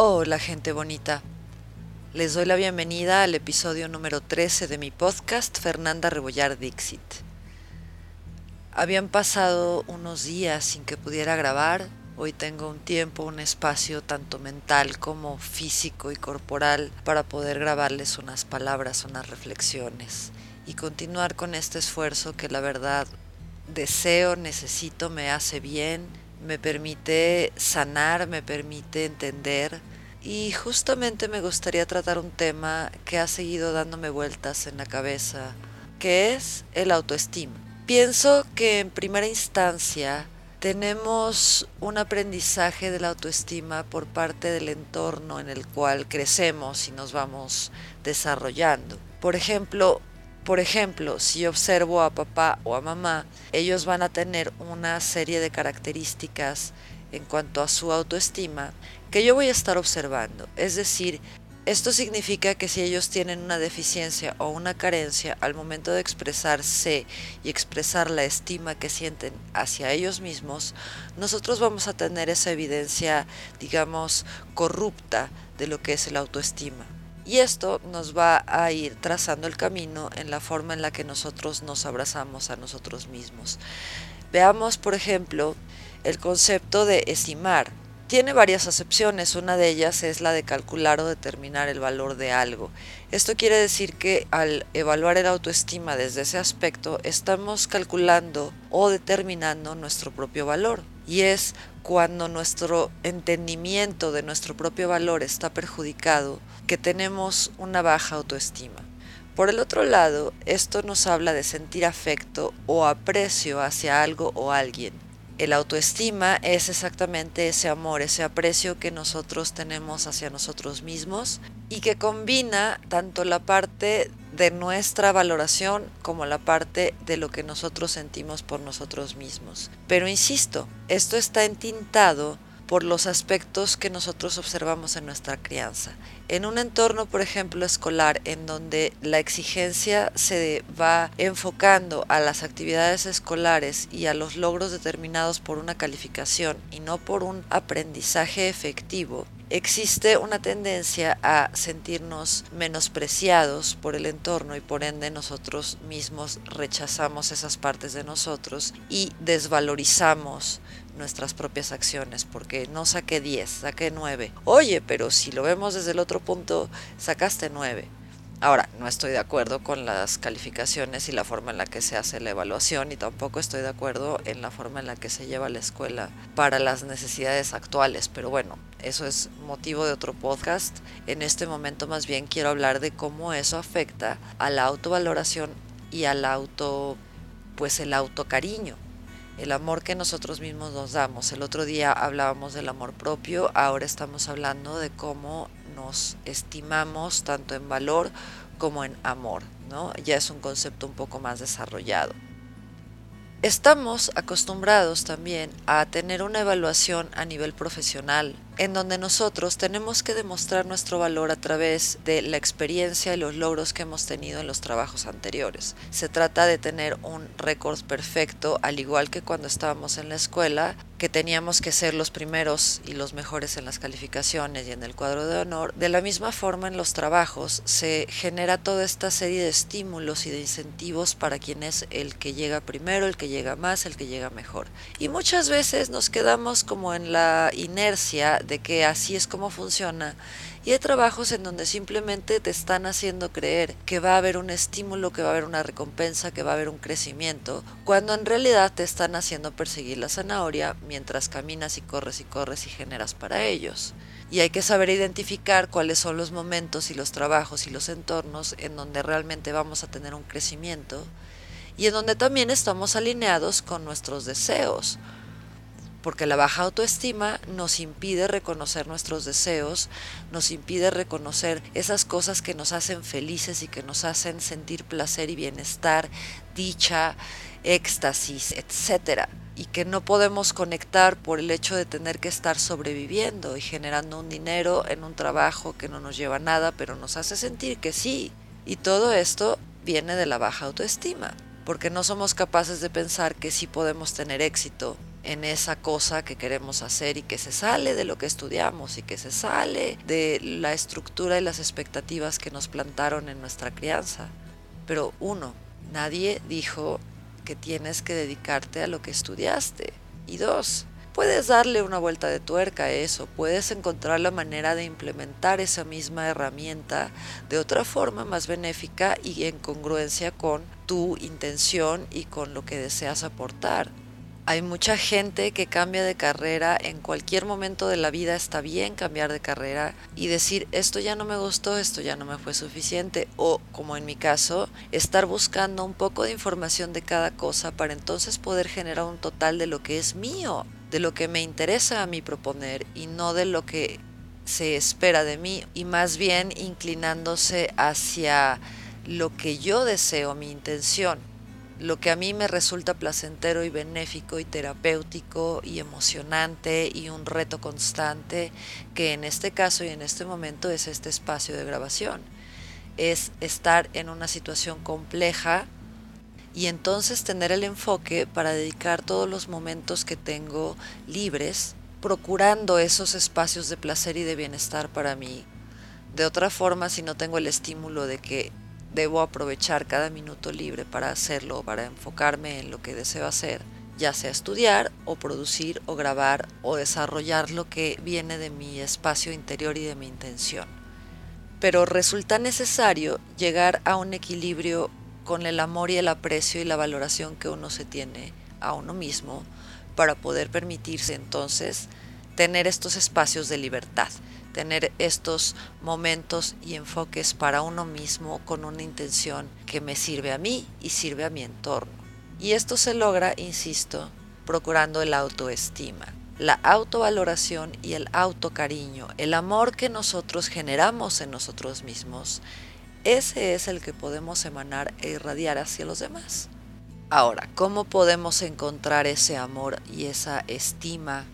Hola gente bonita. Les doy la bienvenida al episodio número 13 de mi podcast Fernanda Rebollar Dixit. Habían pasado unos días sin que pudiera grabar. Hoy tengo un tiempo, un espacio tanto mental como físico y corporal para poder grabarles unas palabras, unas reflexiones y continuar con este esfuerzo que la verdad deseo, necesito, me hace bien, me permite sanar, me permite entender y justamente me gustaría tratar un tema que ha seguido dándome vueltas en la cabeza, que es el autoestima. Pienso que en primera instancia tenemos un aprendizaje de la autoestima por parte del entorno en el cual crecemos y nos vamos desarrollando. Por ejemplo, por ejemplo, si observo a papá o a mamá, ellos van a tener una serie de características en cuanto a su autoestima que yo voy a estar observando. Es decir, esto significa que si ellos tienen una deficiencia o una carencia al momento de expresarse y expresar la estima que sienten hacia ellos mismos, nosotros vamos a tener esa evidencia, digamos, corrupta de lo que es el autoestima. Y esto nos va a ir trazando el camino en la forma en la que nosotros nos abrazamos a nosotros mismos. Veamos, por ejemplo, el concepto de estimar. Tiene varias acepciones, una de ellas es la de calcular o determinar el valor de algo. Esto quiere decir que al evaluar el autoestima desde ese aspecto, estamos calculando o determinando nuestro propio valor. Y es cuando nuestro entendimiento de nuestro propio valor está perjudicado que tenemos una baja autoestima. Por el otro lado, esto nos habla de sentir afecto o aprecio hacia algo o alguien. El autoestima es exactamente ese amor, ese aprecio que nosotros tenemos hacia nosotros mismos y que combina tanto la parte de nuestra valoración como la parte de lo que nosotros sentimos por nosotros mismos. Pero insisto, esto está entintado por los aspectos que nosotros observamos en nuestra crianza. En un entorno, por ejemplo, escolar, en donde la exigencia se va enfocando a las actividades escolares y a los logros determinados por una calificación y no por un aprendizaje efectivo, existe una tendencia a sentirnos menospreciados por el entorno y por ende nosotros mismos rechazamos esas partes de nosotros y desvalorizamos nuestras propias acciones, porque no saqué 10, saqué 9. Oye, pero si lo vemos desde el otro punto, sacaste 9. Ahora, no estoy de acuerdo con las calificaciones y la forma en la que se hace la evaluación y tampoco estoy de acuerdo en la forma en la que se lleva la escuela para las necesidades actuales, pero bueno, eso es motivo de otro podcast. En este momento más bien quiero hablar de cómo eso afecta a la autovaloración y al auto, pues el autocariño el amor que nosotros mismos nos damos. El otro día hablábamos del amor propio, ahora estamos hablando de cómo nos estimamos tanto en valor como en amor, ¿no? Ya es un concepto un poco más desarrollado. Estamos acostumbrados también a tener una evaluación a nivel profesional, en donde nosotros tenemos que demostrar nuestro valor a través de la experiencia y los logros que hemos tenido en los trabajos anteriores. Se trata de tener un récord perfecto, al igual que cuando estábamos en la escuela, que teníamos que ser los primeros y los mejores en las calificaciones y en el cuadro de honor, de la misma forma en los trabajos se genera toda esta serie de estímulos y de incentivos para quien es el que llega primero, el que llega más, el que llega mejor. Y muchas veces nos quedamos como en la inercia de que así es como funciona y hay trabajos en donde simplemente te están haciendo creer que va a haber un estímulo, que va a haber una recompensa, que va a haber un crecimiento, cuando en realidad te están haciendo perseguir la zanahoria mientras caminas y corres y corres y generas para ellos. Y hay que saber identificar cuáles son los momentos y los trabajos y los entornos en donde realmente vamos a tener un crecimiento y en donde también estamos alineados con nuestros deseos porque la baja autoestima nos impide reconocer nuestros deseos, nos impide reconocer esas cosas que nos hacen felices y que nos hacen sentir placer y bienestar, dicha, éxtasis, etcétera y que no podemos conectar por el hecho de tener que estar sobreviviendo y generando un dinero en un trabajo que no nos lleva a nada, pero nos hace sentir que sí. Y todo esto viene de la baja autoestima, porque no somos capaces de pensar que sí podemos tener éxito en esa cosa que queremos hacer y que se sale de lo que estudiamos y que se sale de la estructura y las expectativas que nos plantaron en nuestra crianza. Pero uno, nadie dijo que tienes que dedicarte a lo que estudiaste. Y dos, puedes darle una vuelta de tuerca a eso, puedes encontrar la manera de implementar esa misma herramienta de otra forma más benéfica y en congruencia con tu intención y con lo que deseas aportar. Hay mucha gente que cambia de carrera en cualquier momento de la vida, está bien cambiar de carrera y decir esto ya no me gustó, esto ya no me fue suficiente o como en mi caso, estar buscando un poco de información de cada cosa para entonces poder generar un total de lo que es mío de lo que me interesa a mí proponer y no de lo que se espera de mí y más bien inclinándose hacia lo que yo deseo, mi intención, lo que a mí me resulta placentero y benéfico y terapéutico y emocionante y un reto constante, que en este caso y en este momento es este espacio de grabación. Es estar en una situación compleja y entonces tener el enfoque para dedicar todos los momentos que tengo libres, procurando esos espacios de placer y de bienestar para mí. De otra forma, si no tengo el estímulo de que debo aprovechar cada minuto libre para hacerlo, para enfocarme en lo que deseo hacer, ya sea estudiar o producir o grabar o desarrollar lo que viene de mi espacio interior y de mi intención. Pero resulta necesario llegar a un equilibrio con el amor y el aprecio y la valoración que uno se tiene a uno mismo para poder permitirse entonces tener estos espacios de libertad, tener estos momentos y enfoques para uno mismo con una intención que me sirve a mí y sirve a mi entorno. Y esto se logra, insisto, procurando el autoestima, la autovaloración y el autocariño, el amor que nosotros generamos en nosotros mismos ese es el que podemos emanar e irradiar hacia los demás. Ahora, ¿cómo podemos encontrar ese amor y esa estima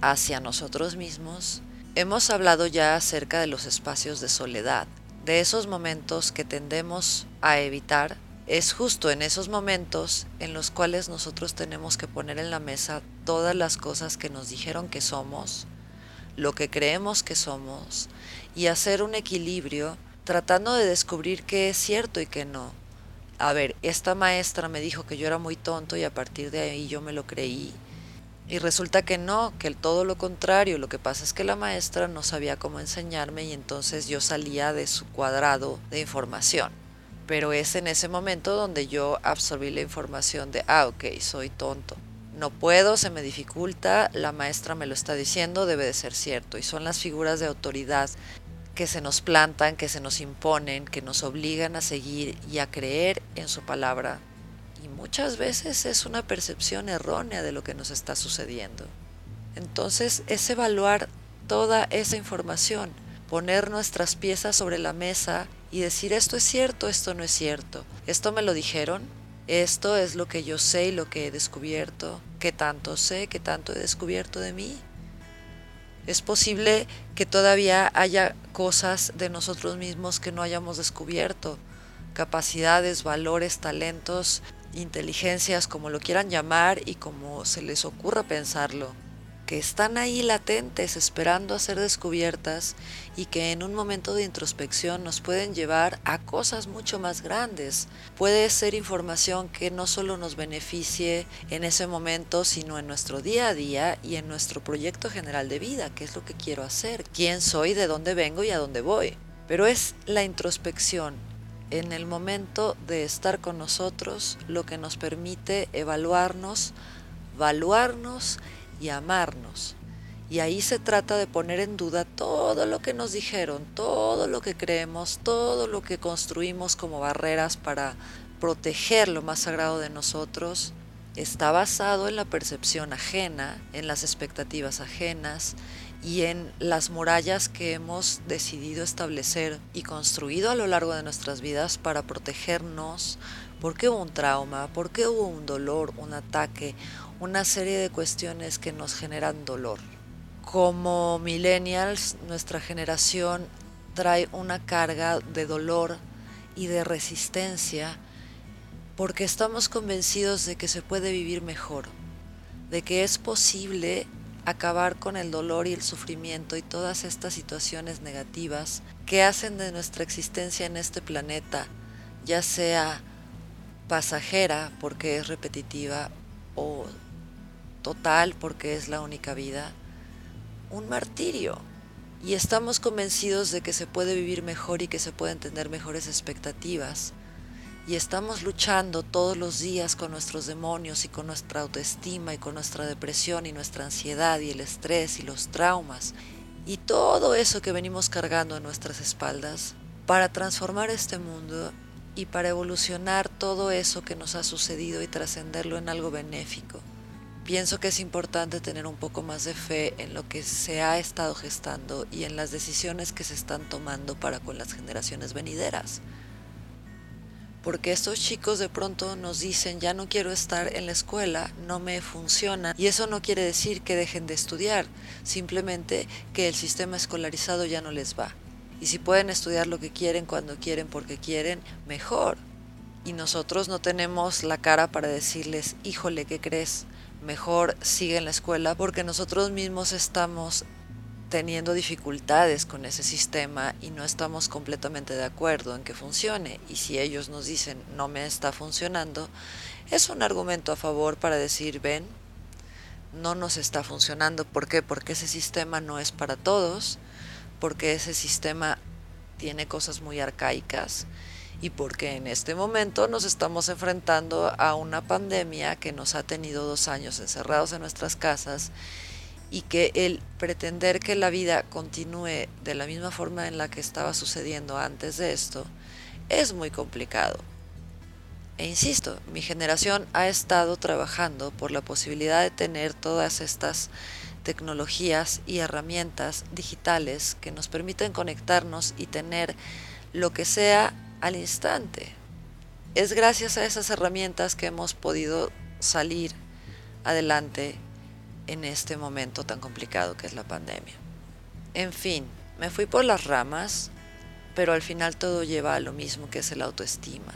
hacia nosotros mismos? Hemos hablado ya acerca de los espacios de soledad, de esos momentos que tendemos a evitar. Es justo en esos momentos en los cuales nosotros tenemos que poner en la mesa todas las cosas que nos dijeron que somos, lo que creemos que somos, y hacer un equilibrio tratando de descubrir qué es cierto y qué no. A ver, esta maestra me dijo que yo era muy tonto y a partir de ahí yo me lo creí. Y resulta que no, que todo lo contrario, lo que pasa es que la maestra no sabía cómo enseñarme y entonces yo salía de su cuadrado de información. Pero es en ese momento donde yo absorbí la información de, ah, ok, soy tonto. No puedo, se me dificulta, la maestra me lo está diciendo, debe de ser cierto. Y son las figuras de autoridad que se nos plantan, que se nos imponen, que nos obligan a seguir y a creer en su palabra. Y muchas veces es una percepción errónea de lo que nos está sucediendo. Entonces es evaluar toda esa información, poner nuestras piezas sobre la mesa y decir esto es cierto, esto no es cierto, esto me lo dijeron, esto es lo que yo sé y lo que he descubierto, qué tanto sé, qué tanto he descubierto de mí, es posible que todavía haya cosas de nosotros mismos que no hayamos descubierto, capacidades, valores, talentos, inteligencias, como lo quieran llamar y como se les ocurra pensarlo que están ahí latentes esperando a ser descubiertas y que en un momento de introspección nos pueden llevar a cosas mucho más grandes. Puede ser información que no solo nos beneficie en ese momento, sino en nuestro día a día y en nuestro proyecto general de vida, qué es lo que quiero hacer, quién soy, de dónde vengo y a dónde voy. Pero es la introspección, en el momento de estar con nosotros lo que nos permite evaluarnos, evaluarnos y amarnos. Y ahí se trata de poner en duda todo lo que nos dijeron, todo lo que creemos, todo lo que construimos como barreras para proteger lo más sagrado de nosotros. Está basado en la percepción ajena, en las expectativas ajenas y en las murallas que hemos decidido establecer y construido a lo largo de nuestras vidas para protegernos, porque hubo un trauma, porque hubo un dolor, un ataque, una serie de cuestiones que nos generan dolor. Como millennials, nuestra generación trae una carga de dolor y de resistencia porque estamos convencidos de que se puede vivir mejor, de que es posible acabar con el dolor y el sufrimiento y todas estas situaciones negativas que hacen de nuestra existencia en este planeta, ya sea pasajera porque es repetitiva o total porque es la única vida, un martirio. Y estamos convencidos de que se puede vivir mejor y que se pueden tener mejores expectativas. Y estamos luchando todos los días con nuestros demonios y con nuestra autoestima y con nuestra depresión y nuestra ansiedad y el estrés y los traumas y todo eso que venimos cargando en nuestras espaldas para transformar este mundo y para evolucionar todo eso que nos ha sucedido y trascenderlo en algo benéfico. Pienso que es importante tener un poco más de fe en lo que se ha estado gestando y en las decisiones que se están tomando para con las generaciones venideras. Porque estos chicos de pronto nos dicen, ya no quiero estar en la escuela, no me funciona. Y eso no quiere decir que dejen de estudiar, simplemente que el sistema escolarizado ya no les va. Y si pueden estudiar lo que quieren, cuando quieren, porque quieren, mejor. Y nosotros no tenemos la cara para decirles, híjole, ¿qué crees? mejor sigue en la escuela porque nosotros mismos estamos teniendo dificultades con ese sistema y no estamos completamente de acuerdo en que funcione. Y si ellos nos dicen no me está funcionando, es un argumento a favor para decir, ven, no nos está funcionando. ¿Por qué? Porque ese sistema no es para todos, porque ese sistema tiene cosas muy arcaicas y porque en este momento nos estamos enfrentando a una pandemia que nos ha tenido dos años encerrados en nuestras casas y que el pretender que la vida continúe de la misma forma en la que estaba sucediendo antes de esto es muy complicado. E insisto, mi generación ha estado trabajando por la posibilidad de tener todas estas tecnologías y herramientas digitales que nos permiten conectarnos y tener lo que sea al instante. Es gracias a esas herramientas que hemos podido salir adelante en este momento tan complicado que es la pandemia. En fin, me fui por las ramas, pero al final todo lleva a lo mismo que es el autoestima.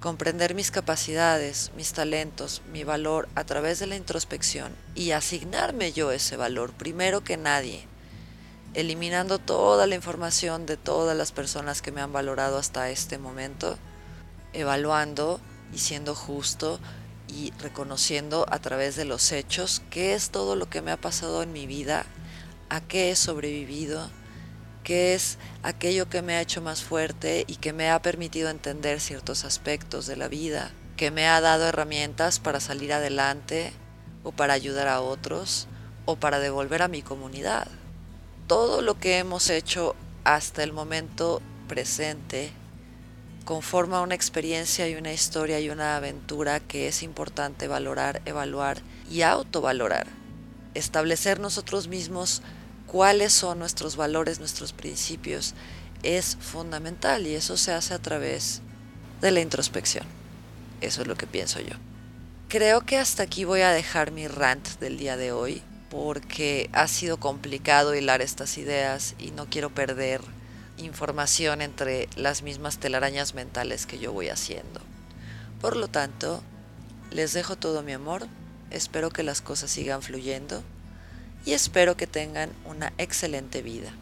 Comprender mis capacidades, mis talentos, mi valor a través de la introspección y asignarme yo ese valor primero que nadie eliminando toda la información de todas las personas que me han valorado hasta este momento, evaluando y siendo justo y reconociendo a través de los hechos qué es todo lo que me ha pasado en mi vida, a qué he sobrevivido, qué es aquello que me ha hecho más fuerte y que me ha permitido entender ciertos aspectos de la vida, que me ha dado herramientas para salir adelante o para ayudar a otros o para devolver a mi comunidad todo lo que hemos hecho hasta el momento presente conforma una experiencia y una historia y una aventura que es importante valorar, evaluar y autovalorar. Establecer nosotros mismos cuáles son nuestros valores, nuestros principios, es fundamental y eso se hace a través de la introspección. Eso es lo que pienso yo. Creo que hasta aquí voy a dejar mi rant del día de hoy porque ha sido complicado hilar estas ideas y no quiero perder información entre las mismas telarañas mentales que yo voy haciendo. Por lo tanto, les dejo todo mi amor, espero que las cosas sigan fluyendo y espero que tengan una excelente vida.